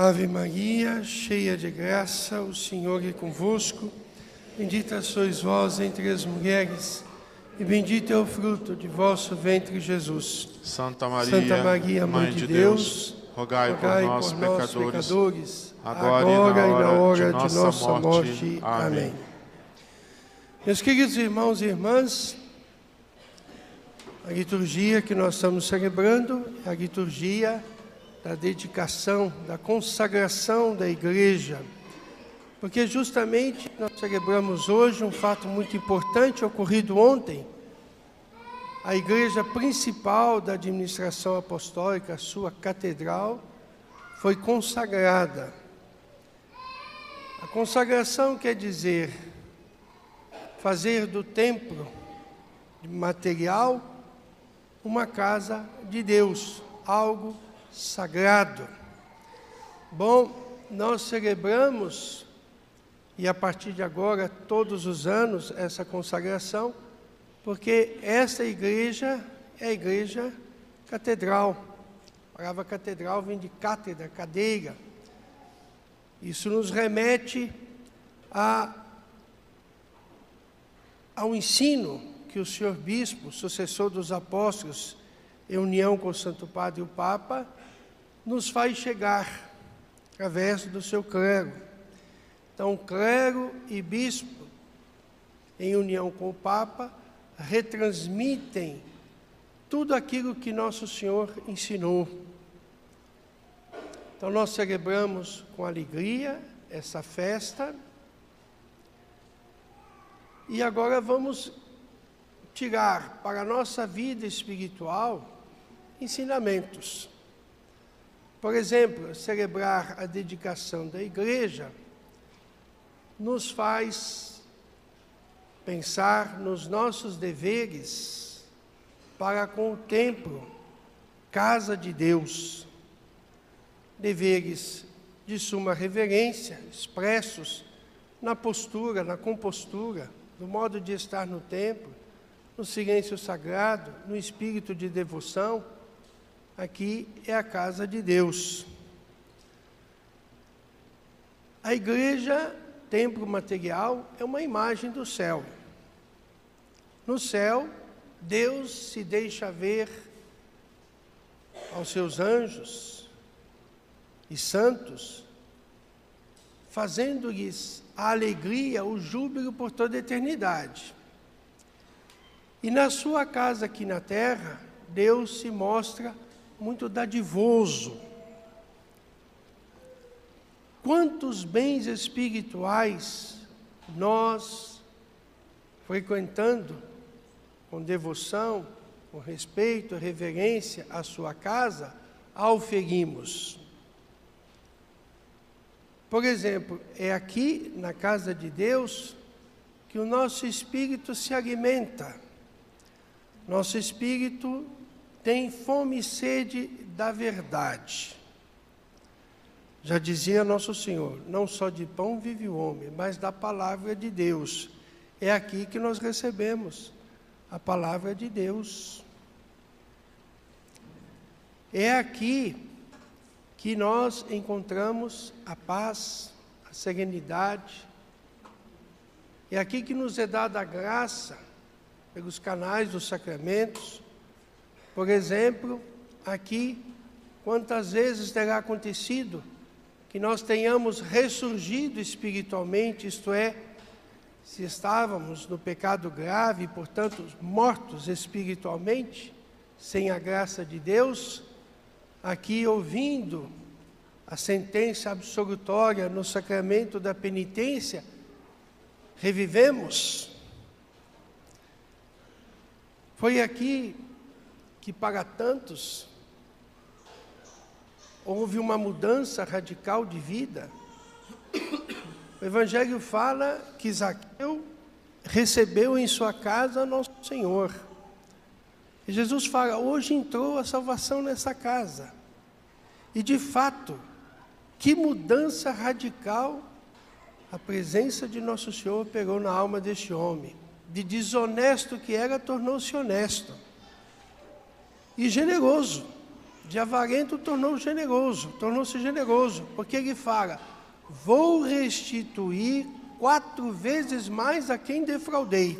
Ave Maria, cheia de graça, o Senhor é convosco. Bendita sois vós entre as mulheres, e bendito é o fruto de vosso ventre, Jesus. Santa Maria, Santa Maria, Mãe de Deus, rogai, rogai por nós, por nós, pecadores, pecadores, agora, agora e na hora, de nossa morte. Amém. Meus queridos irmãos e irmãs, a liturgia que nós estamos celebrando é a liturgia da dedicação, da consagração da igreja. Porque justamente nós celebramos hoje um fato muito importante ocorrido ontem. A igreja principal da administração apostólica, a sua catedral, foi consagrada. A consagração quer dizer fazer do templo material uma casa de Deus, algo sagrado. Bom, nós celebramos, e a partir de agora, todos os anos, essa consagração, porque essa igreja é a igreja catedral. A palavra catedral vem de cátedra, cadeira. Isso nos remete a, ao ensino que o senhor bispo, sucessor dos apóstolos, em união com o Santo Padre e o Papa, nos faz chegar através do seu clero. Então, clero e bispo, em união com o Papa, retransmitem tudo aquilo que Nosso Senhor ensinou. Então, nós celebramos com alegria essa festa. E agora vamos tirar para a nossa vida espiritual ensinamentos. Por exemplo, celebrar a dedicação da igreja nos faz pensar nos nossos deveres para com o templo, casa de Deus. Deveres de suma reverência, expressos na postura, na compostura, no modo de estar no templo, no silêncio sagrado, no espírito de devoção aqui é a casa de Deus. A igreja, templo material, é uma imagem do céu. No céu, Deus se deixa ver aos seus anjos e santos, fazendo-lhes a alegria, o júbilo por toda a eternidade. E na sua casa aqui na terra, Deus se mostra muito dadivoso. Quantos bens espirituais nós, frequentando com devoção, com respeito, reverência à sua casa, auferimos. Por exemplo, é aqui na casa de Deus que o nosso espírito se alimenta. Nosso espírito tem fome e sede da verdade. Já dizia nosso Senhor: não só de pão vive o homem, mas da palavra de Deus. É aqui que nós recebemos a palavra de Deus. É aqui que nós encontramos a paz, a serenidade. É aqui que nos é dada a graça pelos canais dos sacramentos por exemplo, aqui, quantas vezes terá acontecido que nós tenhamos ressurgido espiritualmente, isto é, se estávamos no pecado grave portanto, mortos espiritualmente, sem a graça de Deus, aqui ouvindo a sentença absolutória no sacramento da penitência, revivemos. Foi aqui que para tantos houve uma mudança radical de vida. O Evangelho fala que Zaqueu recebeu em sua casa nosso Senhor. E Jesus fala: hoje entrou a salvação nessa casa. E de fato, que mudança radical a presença de nosso Senhor operou na alma deste homem. De desonesto que era, tornou-se honesto e generoso, de avarento tornou generoso, tornou-se generoso, porque ele fala: Vou restituir quatro vezes mais a quem defraudei,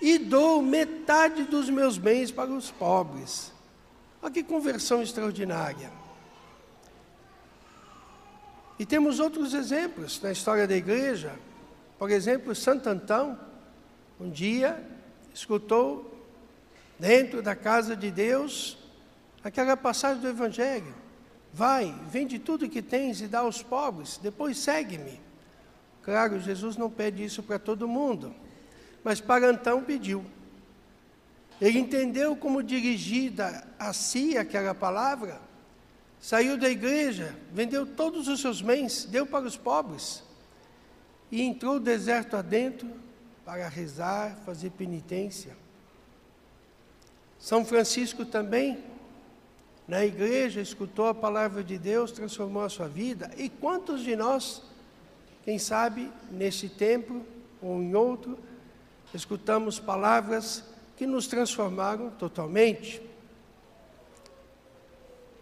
e dou metade dos meus bens para os pobres. Olha que conversão extraordinária. E temos outros exemplos na história da igreja. Por exemplo, Santo Antão, um dia, escutou dentro da casa de Deus aquela passagem do Evangelho. Vai, vende tudo que tens e dá aos pobres, depois segue-me. Claro, Jesus não pede isso para todo mundo, mas para Antão pediu. Ele entendeu como dirigida a si aquela palavra, saiu da igreja, vendeu todos os seus bens, deu para os pobres e entrou o deserto adentro para rezar, fazer penitência. São Francisco também na igreja, escutou a palavra de Deus, transformou a sua vida. E quantos de nós, quem sabe, nesse tempo ou em outro, escutamos palavras que nos transformaram totalmente?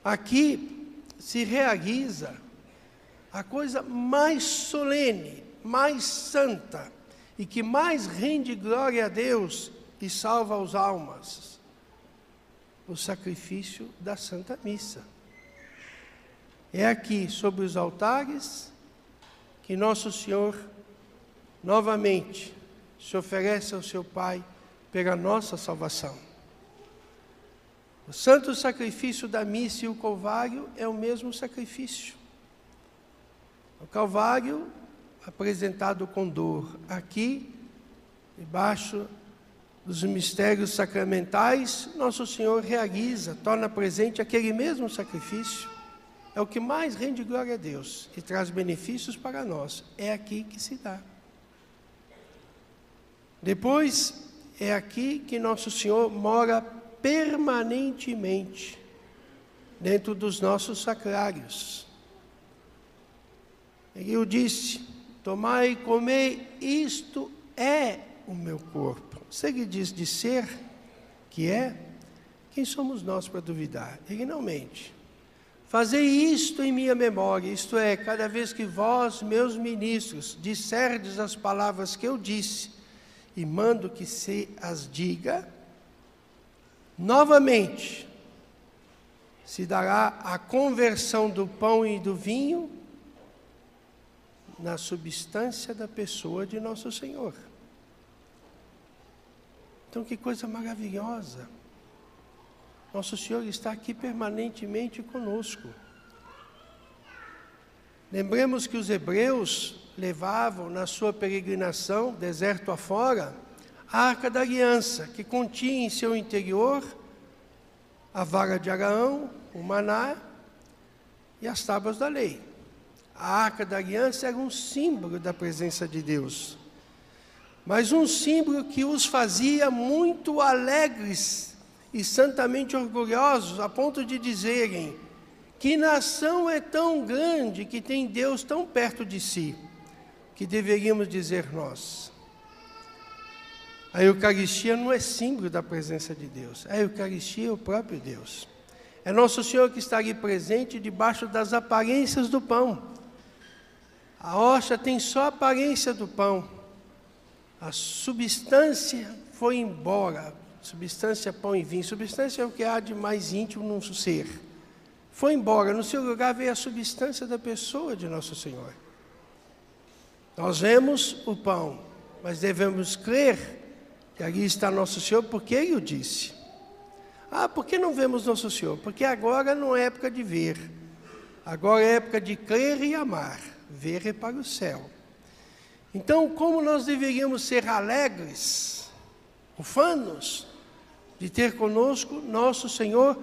Aqui se realiza a coisa mais solene, mais santa e que mais rende glória a Deus e salva as almas o sacrifício da Santa Missa. É aqui, sobre os altares, que Nosso Senhor novamente se oferece ao seu Pai pela nossa salvação. O santo sacrifício da missa e o Calvário é o mesmo sacrifício. O Calvário apresentado com dor, aqui, debaixo dos mistérios sacramentais, Nosso Senhor realiza, torna presente aquele mesmo sacrifício. É o que mais rende glória a Deus e traz benefícios para nós. É aqui que se dá. Depois, é aqui que Nosso Senhor mora permanentemente, dentro dos nossos sacrários. Ele o disse: Tomai e comei, isto é o meu corpo. Se ele diz de ser, que é, quem somos nós para duvidar? Ele não mente. Fazei isto em minha memória, isto é, cada vez que vós, meus ministros, disserdes as palavras que eu disse, e mando que se as diga, novamente se dará a conversão do pão e do vinho na substância da pessoa de nosso Senhor. Então, que coisa maravilhosa. Nosso Senhor está aqui permanentemente conosco. Lembremos que os hebreus levavam na sua peregrinação, deserto afora, a arca da aliança, que continha em seu interior a vara de Araão, o maná e as tábuas da lei. A arca da aliança era um símbolo da presença de Deus mas um símbolo que os fazia muito alegres e santamente orgulhosos, a ponto de dizerem: Que nação é tão grande que tem Deus tão perto de si, que deveríamos dizer nós. A Eucaristia não é símbolo da presença de Deus, a Eucaristia é o próprio Deus. É Nosso Senhor que está ali presente debaixo das aparências do pão. A hoxa tem só a aparência do pão, a substância foi embora. Substância, pão e vinho. Substância é o que há de mais íntimo num ser. Foi embora. No seu lugar veio a substância da pessoa de Nosso Senhor. Nós vemos o pão, mas devemos crer que ali está Nosso Senhor, porque Ele o disse. Ah, por que não vemos Nosso Senhor? Porque agora não é época de ver. Agora é época de crer e amar. Ver é para o céu. Então, como nós deveríamos ser alegres, ufanos, de ter conosco nosso Senhor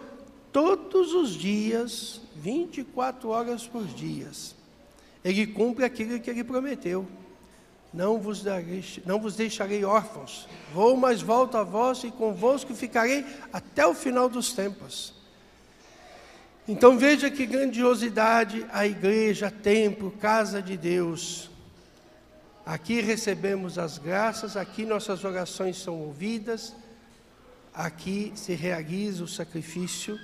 todos os dias, 24 horas por dia. Ele cumpre aquilo que ele prometeu. Não vos, darei, não vos deixarei órfãos. Vou, mas volto a vós e convosco ficarei até o final dos tempos. Então veja que grandiosidade a igreja, templo, casa de Deus. Aqui recebemos as graças, aqui nossas orações são ouvidas, aqui se realiza o sacrifício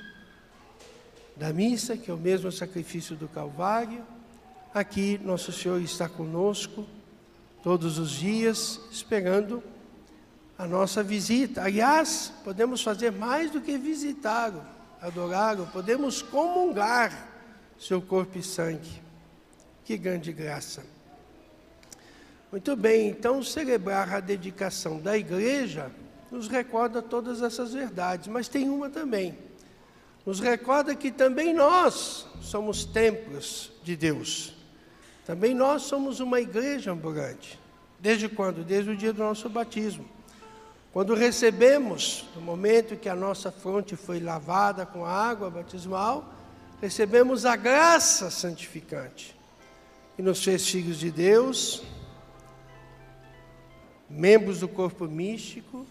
da missa, que é o mesmo sacrifício do Calvário. Aqui, Nosso Senhor está conosco todos os dias, esperando a nossa visita. Aliás, podemos fazer mais do que visitá-lo, adorá-lo, podemos comungar seu corpo e sangue. Que grande graça. Muito bem, então celebrar a dedicação da igreja nos recorda todas essas verdades, mas tem uma também. Nos recorda que também nós somos templos de Deus. Também nós somos uma igreja ambulante. Desde quando? Desde o dia do nosso batismo. Quando recebemos, no momento que a nossa fronte foi lavada com a água batismal, recebemos a graça santificante, que nos fez filhos de Deus, membros do corpo místico,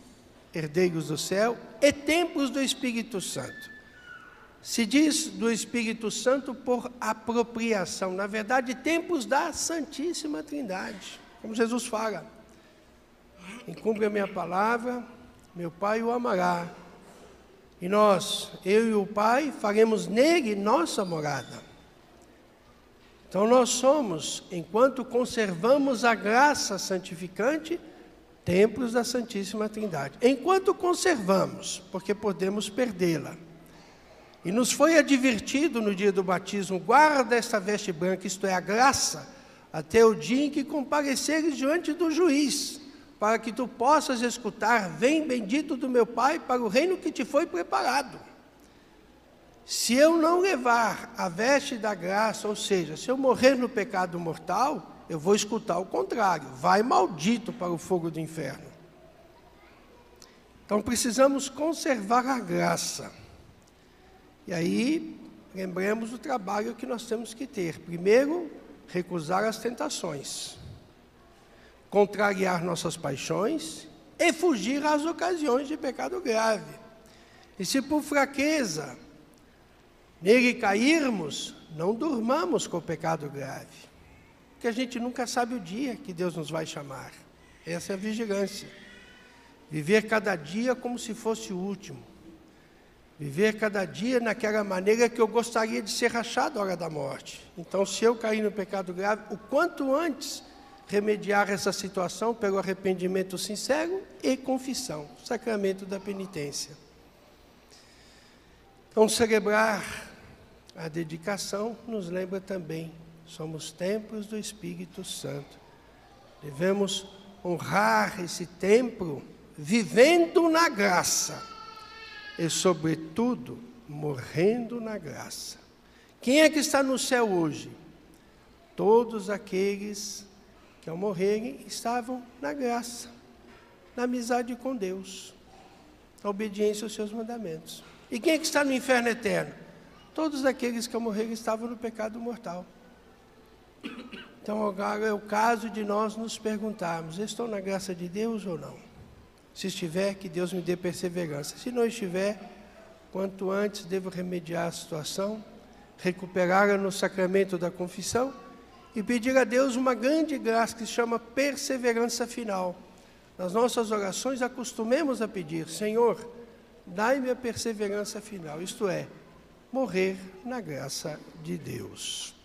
herdeiros do céu e templos do Espírito Santo. Se diz do Espírito Santo por apropriação, na verdade, templos da Santíssima Trindade, como Jesus fala. Quem cumpre a minha palavra, meu Pai o amará. E nós, eu e o Pai, faremos nele nossa morada. Então nós somos, enquanto conservamos a graça santificante, templos da Santíssima Trindade. Enquanto conservamos, porque podemos perdê-la. E nos foi advertido no dia do batismo: guarda esta veste branca, isto é, a graça, até o dia em que compareceres diante do juiz, para que tu possas escutar: Vem, bendito do meu Pai, para o reino que te foi preparado. Se eu não levar a veste da graça, ou seja, se eu morrer no pecado mortal, eu vou escutar o contrário: vai maldito para o fogo do inferno. Então precisamos conservar a graça. E aí, lembremos do trabalho que nós temos que ter. Primeiro, recusar as tentações, contrariar nossas paixões e fugir às ocasiões de pecado grave. E se por fraqueza nele cairmos, não durmamos com o pecado grave, porque a gente nunca sabe o dia que Deus nos vai chamar. Essa é a vigilância. Viver cada dia como se fosse o último. Viver cada dia naquela maneira que eu gostaria de ser rachado à hora da morte. Então, se eu cair no pecado grave, o quanto antes remediar essa situação pelo arrependimento sincero e confissão, sacramento da penitência. Então, celebrar a dedicação nos lembra também, somos templos do Espírito Santo. Devemos honrar esse templo vivendo na graça e, sobretudo, morrendo na graça. Quem é que está no céu hoje? Todos aqueles que, ao morrerem, estavam na graça, na amizade com Deus, na obediência aos seus mandamentos. E quem é que está no inferno eterno? Todos aqueles que, ao morrerem, estavam no pecado mortal. Então, agora é o caso de nós nos perguntarmos: estou na graça de Deus ou não? Se estiver, que Deus me dê perseverança. Se não estiver, quanto antes devo remediar a situação, recuperá-la no sacramento da confissão e pedir a Deus uma grande graça que se chama perseverança final. Nas nossas orações, acostumemos a pedir: Senhor, dai-me a perseverança final, isto é, morrer na graça de Deus.